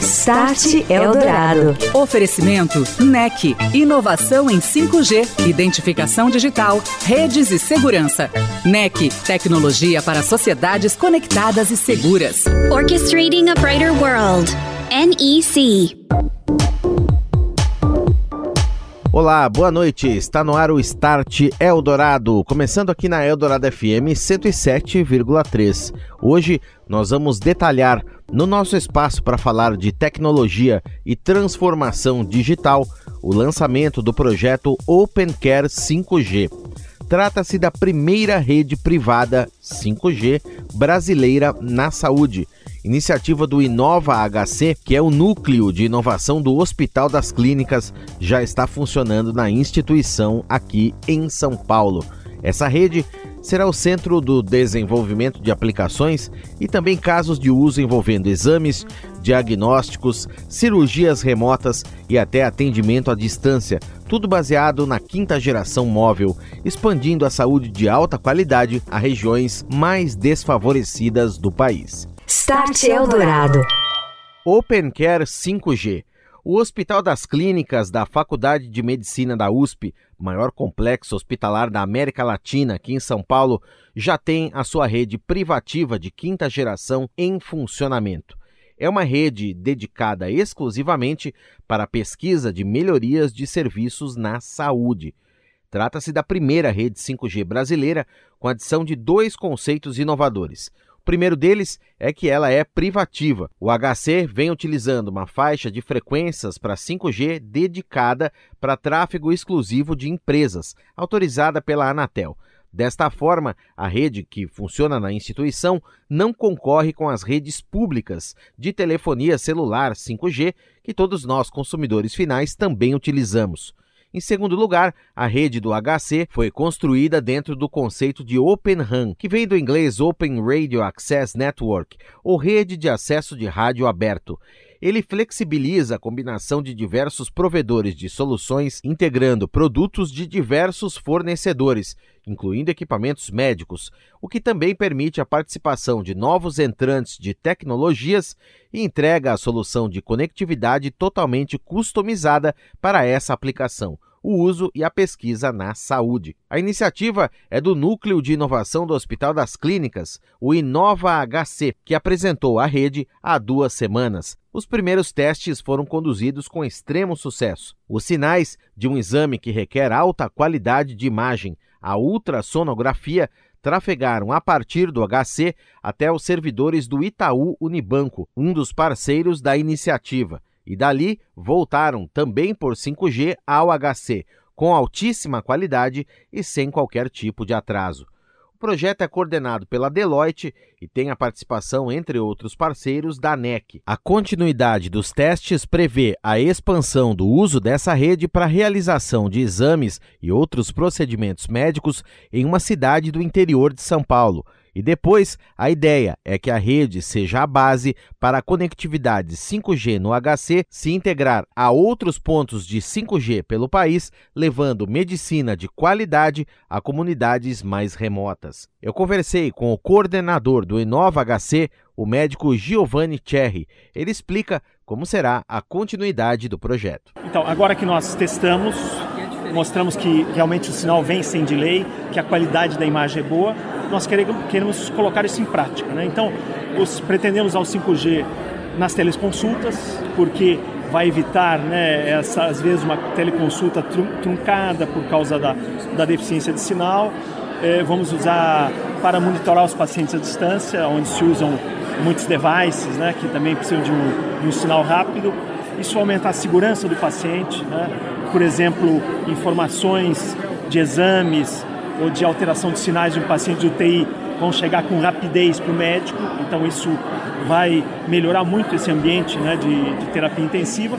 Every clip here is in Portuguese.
Start Eldorado. Oferecimento NEC. Inovação em 5G, identificação digital, redes e segurança. NEC. Tecnologia para sociedades conectadas e seguras. Orchestrating a Brighter World. NEC. Olá, boa noite. Está no ar o Start Eldorado, começando aqui na Eldorado FM 107,3. Hoje nós vamos detalhar no nosso espaço para falar de tecnologia e transformação digital o lançamento do projeto OpenCare 5G. Trata-se da primeira rede privada 5G brasileira na saúde iniciativa do Inova HC, que é o núcleo de inovação do Hospital das Clínicas, já está funcionando na instituição aqui em São Paulo. Essa rede será o centro do desenvolvimento de aplicações e também casos de uso envolvendo exames, diagnósticos, cirurgias remotas e até atendimento à distância, tudo baseado na quinta geração móvel, expandindo a saúde de alta qualidade a regiões mais desfavorecidas do país. Start Eldorado. OpenCare 5G. O Hospital das Clínicas da Faculdade de Medicina da USP, maior complexo hospitalar da América Latina, aqui em São Paulo, já tem a sua rede privativa de quinta geração em funcionamento. É uma rede dedicada exclusivamente para a pesquisa de melhorias de serviços na saúde. Trata-se da primeira rede 5G brasileira, com adição de dois conceitos inovadores primeiro deles é que ela é privativa. O HC vem utilizando uma faixa de frequências para 5G dedicada para tráfego exclusivo de empresas, autorizada pela Anatel. Desta forma, a rede que funciona na instituição não concorre com as redes públicas de telefonia celular 5G que todos nós consumidores finais também utilizamos. Em segundo lugar, a rede do HC foi construída dentro do conceito de Open RAN, que vem do inglês Open Radio Access Network, ou rede de acesso de rádio aberto. Ele flexibiliza a combinação de diversos provedores de soluções, integrando produtos de diversos fornecedores, incluindo equipamentos médicos, o que também permite a participação de novos entrantes de tecnologias e entrega a solução de conectividade totalmente customizada para essa aplicação o uso e a pesquisa na saúde. A iniciativa é do Núcleo de Inovação do Hospital das Clínicas, o Inova HC, que apresentou a rede há duas semanas. Os primeiros testes foram conduzidos com extremo sucesso. Os sinais de um exame que requer alta qualidade de imagem, a ultrassonografia, trafegaram a partir do HC até os servidores do Itaú Unibanco, um dos parceiros da iniciativa, e dali voltaram também por 5G ao HC, com altíssima qualidade e sem qualquer tipo de atraso. O projeto é coordenado pela Deloitte e tem a participação, entre outros parceiros, da NEC. A continuidade dos testes prevê a expansão do uso dessa rede para a realização de exames e outros procedimentos médicos em uma cidade do interior de São Paulo, e depois, a ideia é que a rede seja a base para a conectividade 5G no HC se integrar a outros pontos de 5G pelo país, levando medicina de qualidade a comunidades mais remotas. Eu conversei com o coordenador do Inova HC, o médico Giovanni Cherry. Ele explica como será a continuidade do projeto. Então, agora que nós testamos, mostramos que realmente o sinal vem sem delay, que a qualidade da imagem é boa, nós queremos colocar isso em prática. Né? Então, os, pretendemos usar o 5G nas teleconsultas, porque vai evitar, né, essa, às vezes, uma teleconsulta truncada por causa da, da deficiência de sinal. É, vamos usar para monitorar os pacientes à distância, onde se usam muitos devices, né, que também precisam de um, de um sinal rápido. Isso aumenta a segurança do paciente, né? Por exemplo, informações de exames ou de alteração de sinais de um paciente de UTI vão chegar com rapidez para o médico, então isso vai melhorar muito esse ambiente né, de, de terapia intensiva.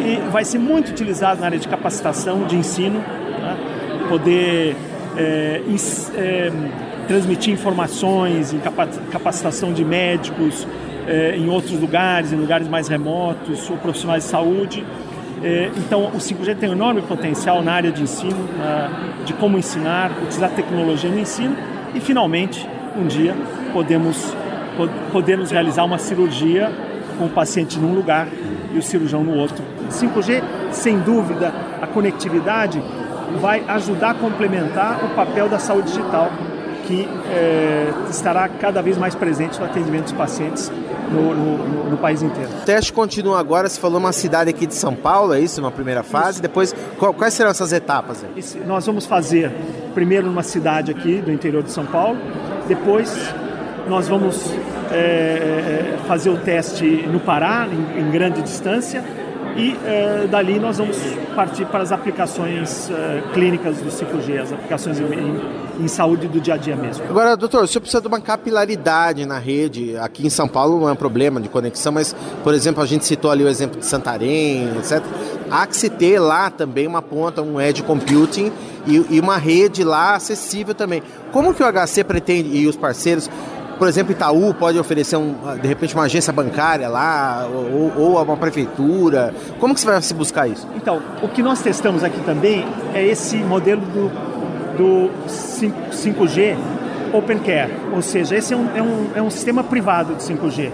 E vai ser muito utilizado na área de capacitação, de ensino, né? poder é, é, transmitir informações em capacitação de médicos é, em outros lugares, em lugares mais remotos, ou profissionais de saúde. É, então, o 5G tem um enorme potencial na área de ensino, de como ensinar, utilizar tecnologia no ensino e, finalmente, um dia podemos, podemos realizar uma cirurgia com o paciente num lugar e o cirurgião no outro. 5G, sem dúvida, a conectividade vai ajudar a complementar o papel da saúde digital, que é, estará cada vez mais presente no atendimento dos pacientes no, no, no, país inteiro. O teste continua agora, você falou uma cidade aqui de São Paulo, é isso, uma primeira fase? Isso. Depois, quais serão essas etapas? Esse, nós vamos fazer primeiro numa cidade aqui do interior de São Paulo, depois nós vamos é, é fazer o teste no Pará, em, em grande distância, e uh, dali nós vamos partir para as aplicações uh, clínicas do 5G, as aplicações em, em, saúde do dia a dia mesmo. Agora, doutor, o senhor precisa de uma capilaridade na rede. Aqui em São Paulo não é um problema de conexão, mas, por exemplo, a gente citou ali o exemplo de Santarém, etc. Há que se ter lá também uma ponta, um edge computing e, e uma rede lá acessível também. Como que o HC pretende, e os parceiros, por exemplo, Itaú pode oferecer, um, de repente, uma agência bancária lá, ou, ou uma prefeitura. Como que você vai se buscar isso? Então, o que nós testamos aqui também é esse modelo do, do 5G Open Care, ou seja, esse é um, é um, é um sistema privado de 5G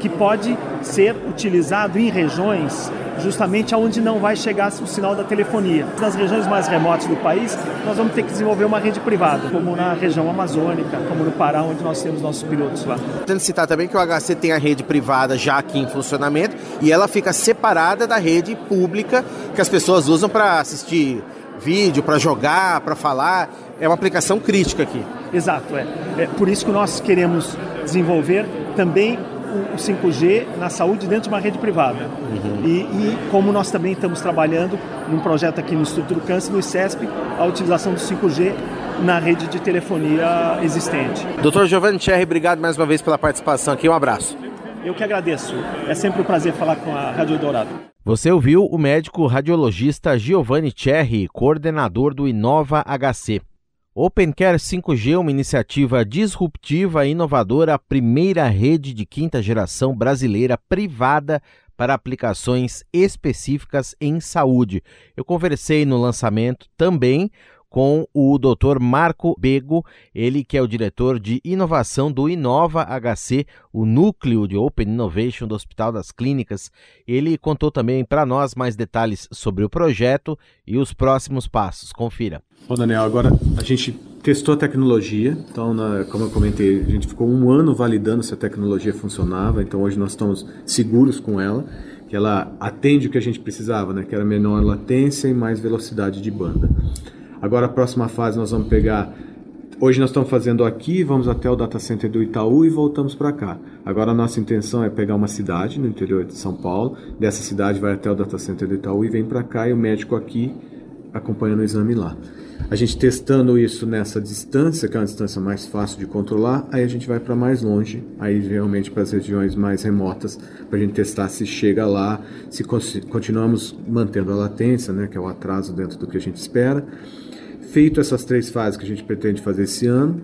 que pode ser utilizado em regiões justamente aonde não vai chegar o sinal da telefonia. Nas regiões mais remotas do país, nós vamos ter que desenvolver uma rede privada, como na região amazônica, como no Pará, onde nós temos nossos pilotos lá. Tendo citar também que o HC tem a rede privada já aqui em funcionamento e ela fica separada da rede pública que as pessoas usam para assistir vídeo, para jogar, para falar. É uma aplicação crítica aqui. Exato, é. é. Por isso que nós queremos desenvolver também o 5G na saúde dentro de uma rede privada. Uhum. E, e, como nós também estamos trabalhando num projeto aqui no Instituto do Câncer, no ICESP, a utilização do 5G na rede de telefonia existente. Doutor Giovanni Cherry, obrigado mais uma vez pela participação aqui. Um abraço. Eu que agradeço. É sempre um prazer falar com a Rádio Dourado. Você ouviu o médico radiologista Giovanni Cherry, coordenador do Inova HC. OpenCare 5G é uma iniciativa disruptiva e inovadora, a primeira rede de quinta geração brasileira privada para aplicações específicas em saúde. Eu conversei no lançamento também com o Dr. Marco Bego, ele que é o diretor de inovação do Inova HC, o núcleo de Open Innovation do Hospital das Clínicas. Ele contou também para nós mais detalhes sobre o projeto e os próximos passos. Confira. Bom, Daniel, agora a gente testou a tecnologia, então, na, como eu comentei, a gente ficou um ano validando se a tecnologia funcionava, então hoje nós estamos seguros com ela que ela atende o que a gente precisava, né? que era menor latência e mais velocidade de banda. Agora a próxima fase nós vamos pegar. Hoje nós estamos fazendo aqui, vamos até o data center do Itaú e voltamos para cá. Agora a nossa intenção é pegar uma cidade no interior de São Paulo, dessa cidade vai até o data center do Itaú e vem para cá e o médico aqui acompanhando o exame lá. A gente testando isso nessa distância, que é uma distância mais fácil de controlar, aí a gente vai para mais longe, aí realmente para as regiões mais remotas, para a gente testar se chega lá, se continuamos mantendo a latência, né, que é o atraso dentro do que a gente espera feito essas três fases que a gente pretende fazer esse ano,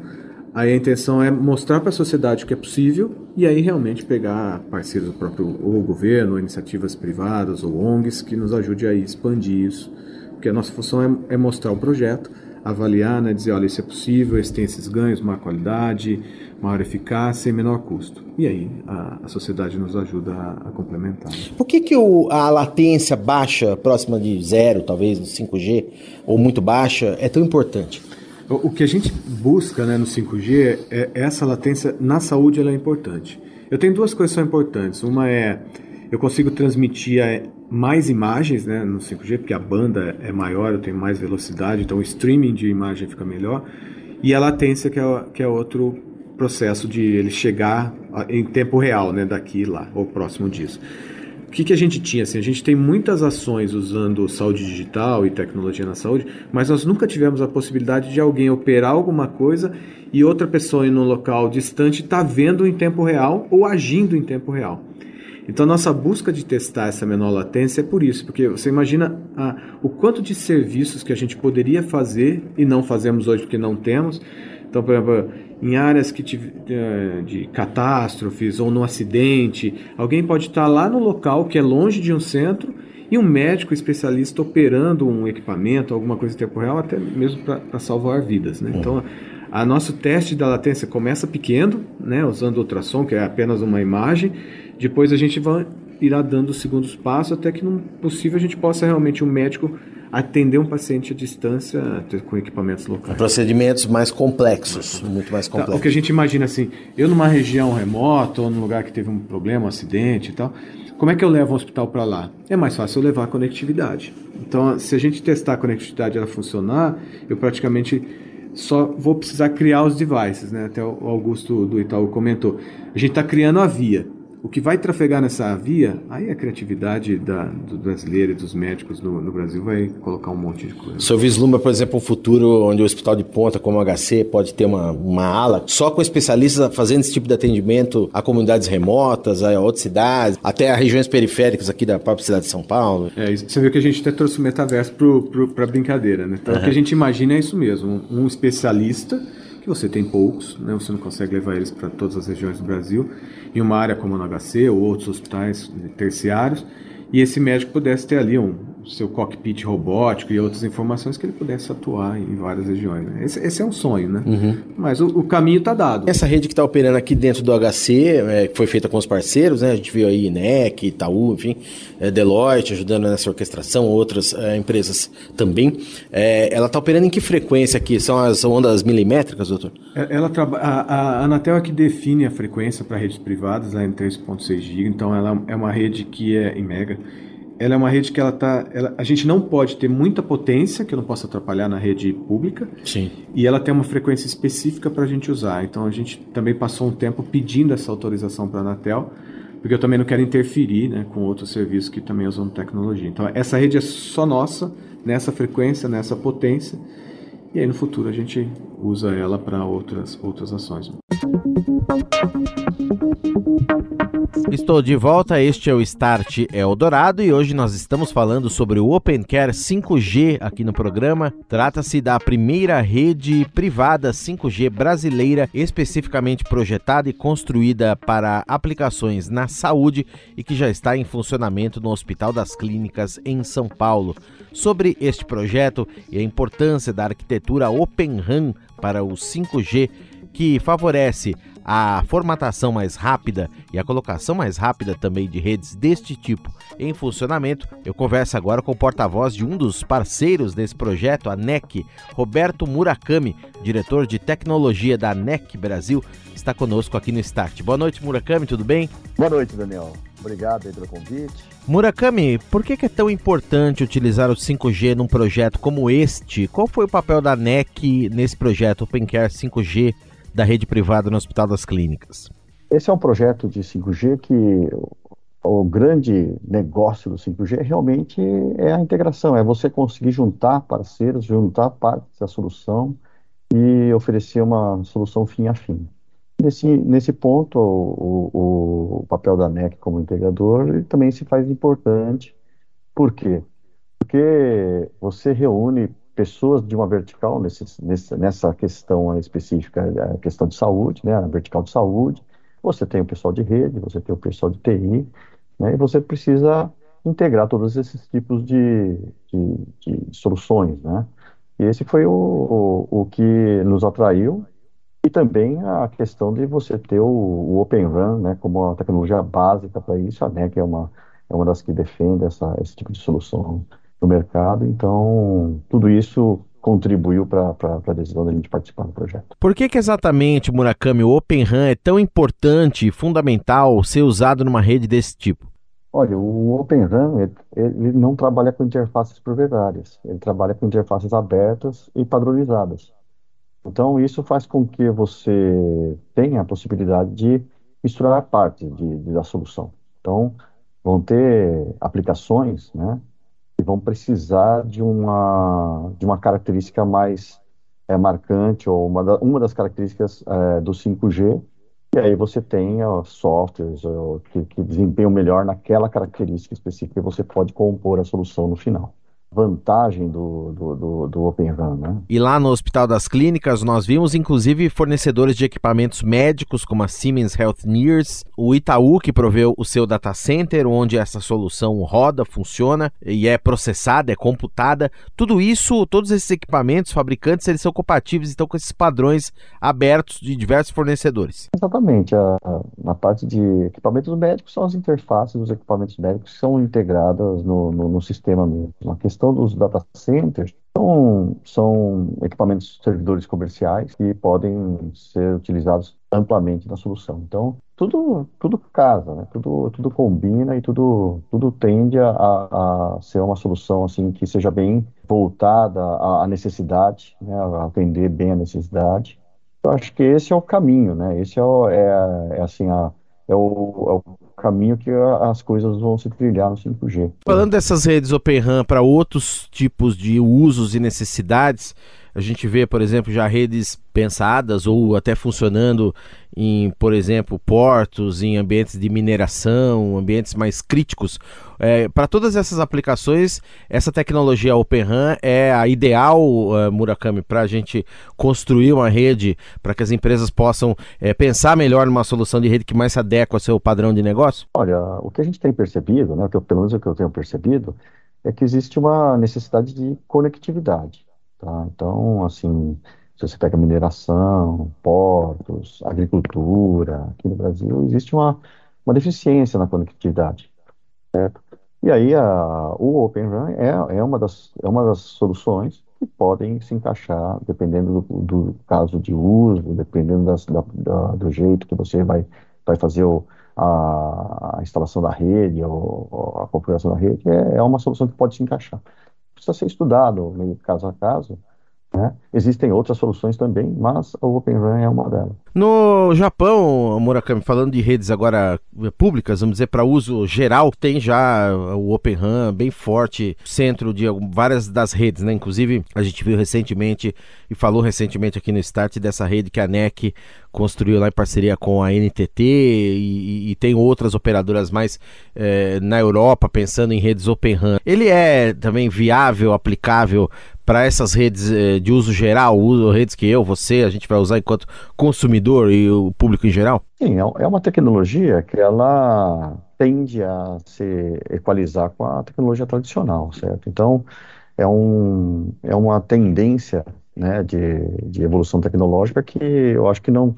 aí a intenção é mostrar para a sociedade o que é possível e aí realmente pegar parceiros do próprio ou governo, ou iniciativas privadas ou ONGs que nos ajude a expandir isso, porque a nossa função é, é mostrar o projeto, avaliar, né, dizer, olha, isso é possível, esse tem esses ganhos, maior qualidade, maior eficácia e menor custo. E aí a, a sociedade nos ajuda a, a complementar. Por que, que o, a latência baixa, próxima de zero, talvez, no 5G, ou muito baixa, é tão importante? O, o que a gente busca né, no 5G é essa latência na saúde ela é importante. Eu tenho duas coisas que são importantes. Uma é eu consigo transmitir é, mais imagens né, no 5G, porque a banda é maior, eu tenho mais velocidade, então o streaming de imagem fica melhor. E a latência, que é, que é outro processo de ele chegar em tempo real, né, daqui e lá, ou próximo disso. O que, que a gente tinha? Assim, a gente tem muitas ações usando saúde digital e tecnologia na saúde, mas nós nunca tivemos a possibilidade de alguém operar alguma coisa e outra pessoa em um local distante estar tá vendo em tempo real ou agindo em tempo real. Então, nossa busca de testar essa menor latência é por isso, porque você imagina a, o quanto de serviços que a gente poderia fazer e não fazemos hoje porque não temos. Então, por exemplo, em áreas que de, de catástrofes ou no acidente, alguém pode estar lá no local que é longe de um centro e um médico especialista operando um equipamento, alguma coisa em tempo real, até mesmo para salvar vidas. Né? Então, a nosso teste da latência começa pequeno, né, usando ultrassom, que é apenas uma imagem. Depois a gente vai, irá dando os segundos passos até que, no possível, a gente possa realmente, um médico atender um paciente à distância com equipamentos locais. Procedimentos mais complexos, muito mais complexos. Tá, o que a gente imagina assim, eu numa região remota ou num lugar que teve um problema, um acidente e tal, como é que eu levo um hospital para lá? É mais fácil eu levar a conectividade. Então, se a gente testar a conectividade e ela funcionar, eu praticamente só vou precisar criar os devices, né? Até o Augusto do Itaú comentou. A gente está criando a via. O que vai trafegar nessa via, aí a criatividade da, do brasileiro e dos médicos no, no, Brasil vai colocar um monte de coisa. O senhor vislumbra, por exemplo, um futuro onde o hospital de ponta, como o HC, pode ter uma, uma ala só com especialistas fazendo esse tipo de atendimento a comunidades remotas, a outras cidades, até a regiões periféricas aqui da própria cidade de São Paulo? É, você viu que a gente até trouxe o metaverso para brincadeira, né? Então, uhum. o que a gente imagina é isso mesmo, um, um especialista que você tem poucos, né? você não consegue levar eles para todas as regiões do Brasil, em uma área como no HC ou outros hospitais terciários, e esse médico pudesse ter ali um, seu cockpit robótico e outras informações que ele pudesse atuar em várias regiões. Né? Esse, esse, é um sonho, né? Uhum. Mas o, o caminho está dado. Essa rede que está operando aqui dentro do HC, é, foi feita com os parceiros, né? A gente viu aí INEC, Itaú, enfim, é, Deloitte ajudando nessa orquestração, outras é, empresas também. É, ela está operando em que frequência aqui? São as ondas milimétricas, doutor? É, ela a, a Anatel é que define a frequência para redes privadas, lá em 3.6 GHz, então ela é uma rede que é em mega ela é uma rede que ela tá, ela, a gente não pode ter muita potência que eu não possa atrapalhar na rede pública. Sim. E ela tem uma frequência específica para a gente usar. Então a gente também passou um tempo pedindo essa autorização para a Anatel, porque eu também não quero interferir, né, com outros serviços que também usam tecnologia. Então essa rede é só nossa nessa frequência, nessa potência. E aí no futuro a gente usa ela para outras outras ações. Estou de volta, este é o Start Eldorado e hoje nós estamos falando sobre o OpenCare 5G aqui no programa. Trata-se da primeira rede privada 5G brasileira especificamente projetada e construída para aplicações na saúde e que já está em funcionamento no Hospital das Clínicas em São Paulo. Sobre este projeto e a importância da arquitetura Open RAN para o 5G, que favorece a formatação mais rápida e a colocação mais rápida também de redes deste tipo em funcionamento, eu converso agora com o porta-voz de um dos parceiros desse projeto, a NEC, Roberto Murakami, diretor de tecnologia da NEC Brasil, está conosco aqui no Start. Boa noite, Murakami, tudo bem? Boa noite, Daniel. Obrigado pelo convite. Murakami, por que é tão importante utilizar o 5G num projeto como este? Qual foi o papel da NEC nesse projeto OpenCare 5G da rede privada no Hospital das Clínicas? Esse é um projeto de 5G que o grande negócio do 5G realmente é a integração, é você conseguir juntar parceiros, juntar partes da solução e oferecer uma solução fim a fim. Nesse, nesse ponto, o, o, o papel da NEC como integrador também se faz importante. Por quê? Porque você reúne pessoas de uma vertical nesse, nesse, nessa questão específica, a questão de saúde, né, a vertical de saúde, você tem o pessoal de rede, você tem o pessoal de TI, né, e você precisa integrar todos esses tipos de, de, de soluções, né? E esse foi o, o, o, que nos atraiu. E também a questão de você ter o, o Open Run, né, como a tecnologia básica para isso, a NEC é uma, é uma das que defende essa, esse tipo de solução no mercado. Então, tudo isso contribuiu para a decisão da gente participar do projeto. Por que, que exatamente, Murakami, o Open RAN é tão importante e fundamental ser usado numa rede desse tipo? Olha, o Open RAN ele não trabalha com interfaces proprietárias, ele trabalha com interfaces abertas e padronizadas. Então, isso faz com que você tenha a possibilidade de misturar partes da solução. Então, vão ter aplicações, né, e vão precisar de uma, de uma característica mais é, marcante, ou uma, da, uma das características é, do 5G, E aí você tem softwares que, que desempenham melhor naquela característica específica e você pode compor a solução no final vantagem do, do, do, do Open Run. Né? E lá no Hospital das Clínicas nós vimos inclusive fornecedores de equipamentos médicos como a Siemens Healthineers, o Itaú que proveu o seu data center onde essa solução roda, funciona e é processada, é computada. Tudo isso, todos esses equipamentos, fabricantes, eles são compatíveis então com esses padrões abertos de diversos fornecedores. Exatamente. A, a, na parte de equipamentos médicos são as interfaces dos equipamentos médicos que são integradas no, no, no sistema mesmo. A questão questão dos data centers são, são equipamentos servidores comerciais que podem ser utilizados amplamente na solução. Então, tudo, tudo casa, né? tudo, tudo combina e tudo, tudo tende a, a ser uma solução assim que seja bem voltada à, à necessidade, né? a atender bem a necessidade. Eu acho que esse é o caminho, né? Esse é, o, é, é assim a, é o, é o caminho que as coisas vão se trilhar no 5G. Falando dessas redes Open RAN para outros tipos de usos e necessidades, a gente vê, por exemplo, já redes pensadas ou até funcionando em, por exemplo, portos, em ambientes de mineração, ambientes mais críticos. É, para todas essas aplicações, essa tecnologia Open RAN é a ideal, uh, Murakami, para a gente construir uma rede para que as empresas possam é, pensar melhor numa solução de rede que mais se adequa ao seu padrão de negócio? Olha, o que a gente tem percebido, né, que eu, pelo menos o que eu tenho percebido, é que existe uma necessidade de conectividade. Tá? Então, assim, se você pega mineração, portos, agricultura, aqui no Brasil existe uma, uma deficiência na conectividade, certo? E aí a, o Open Run é, é, uma das, é uma das soluções que podem se encaixar dependendo do, do caso de uso, dependendo das, da, da, do jeito que você vai, vai fazer o, a, a, instalação da rede ou, ou, a configuração da rede, é, é uma solução que pode se encaixar precisa ser estudado meio caso a caso. Né? Existem outras soluções também, mas o Open RAN é uma delas. No Japão, Murakami, falando de redes agora públicas, vamos dizer, para uso geral, tem já o Open RAN bem forte, centro de várias das redes, né? Inclusive, a gente viu recentemente e falou recentemente aqui no Start dessa rede que a NEC construiu lá em parceria com a NTT e, e tem outras operadoras mais eh, na Europa pensando em redes Open RAN. Ele é também viável, aplicável para essas redes eh, de uso geral, uso, redes que eu, você, a gente vai usar enquanto consumidor e o público em geral? Sim, é, é uma tecnologia que ela tende a se equalizar com a tecnologia tradicional, certo? Então, é, um, é uma tendência né, de, de evolução tecnológica que eu acho que não,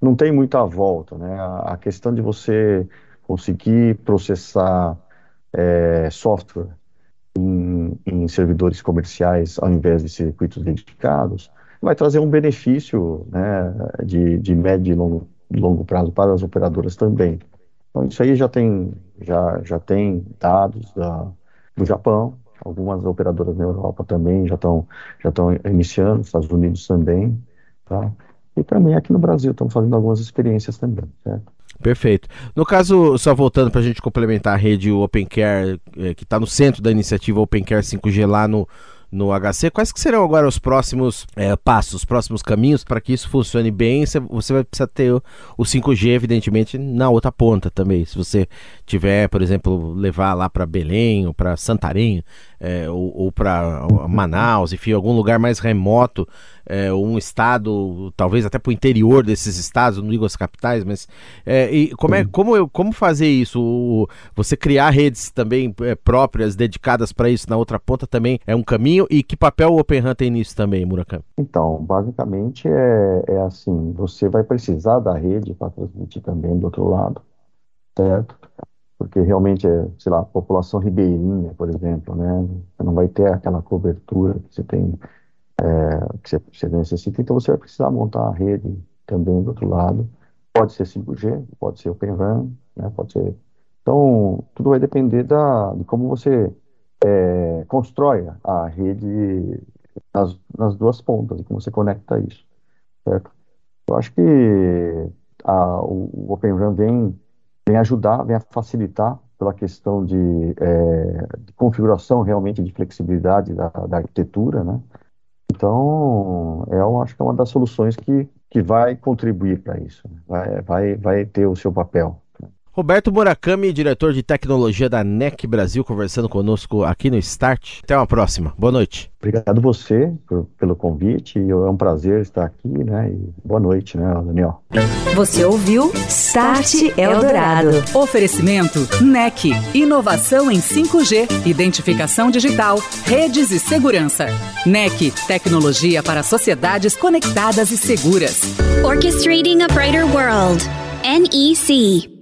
não tem muita volta, né? A, a questão de você conseguir processar é, software em, servidores comerciais ao invés de circuitos dedicados, vai trazer um benefício né, de, de médio e longo, longo prazo para as operadoras também. Então, isso aí já tem, já, já tem dados da, do Japão, algumas operadoras na Europa também já estão já estão iniciando, Estados Unidos também, tá? E também aqui no Brasil estamos fazendo algumas experiências também, certo? Perfeito. No caso, só voltando para a gente complementar a rede OpenCare, é, que está no centro da iniciativa OpenCare 5G lá no, no HC, quais que serão agora os próximos é, passos, os próximos caminhos para que isso funcione bem? Você vai precisar ter o, o 5G, evidentemente, na outra ponta também. Se você tiver, por exemplo, levar lá para Belém ou para Santarém, é, ou, ou para Manaus, enfim, algum lugar mais remoto, é, um estado, talvez até para o interior desses estados, não digo as capitais, mas é, e como, é, como, eu, como fazer isso? O, você criar redes também é, próprias, dedicadas para isso na outra ponta também é um caminho? E que papel o Open tem nisso também, Murakami? Então, basicamente é, é assim, você vai precisar da rede para transmitir também do outro lado, certo? porque realmente é, sei lá, população ribeirinha, por exemplo, né? Você não vai ter aquela cobertura que você tem, é, que você, necessita, então você vai precisar montar a rede também do outro lado. Pode ser 5G, pode ser Open RAN, né? Pode ser. Então, tudo vai depender da, de como você é, constrói a rede nas, nas duas pontas, como você conecta isso, certo? Eu acho que a, o, o Open vem vem ajudar, vem facilitar pela questão de, é, de configuração realmente de flexibilidade da, da, arquitetura, né? Então, é, eu acho que é uma das soluções que que vai contribuir para isso, né? vai, vai, vai ter o seu papel. Roberto Murakami, diretor de tecnologia da NEC Brasil, conversando conosco aqui no Start. Até uma próxima. Boa noite. Obrigado você por, pelo convite. É um prazer estar aqui, né? E boa noite, né, Daniel? Você ouviu Start Eldorado. Oferecimento NEC. Inovação em 5G, identificação digital, redes e segurança. NEC. Tecnologia para sociedades conectadas e seguras. Orchestrating a Brighter World. NEC.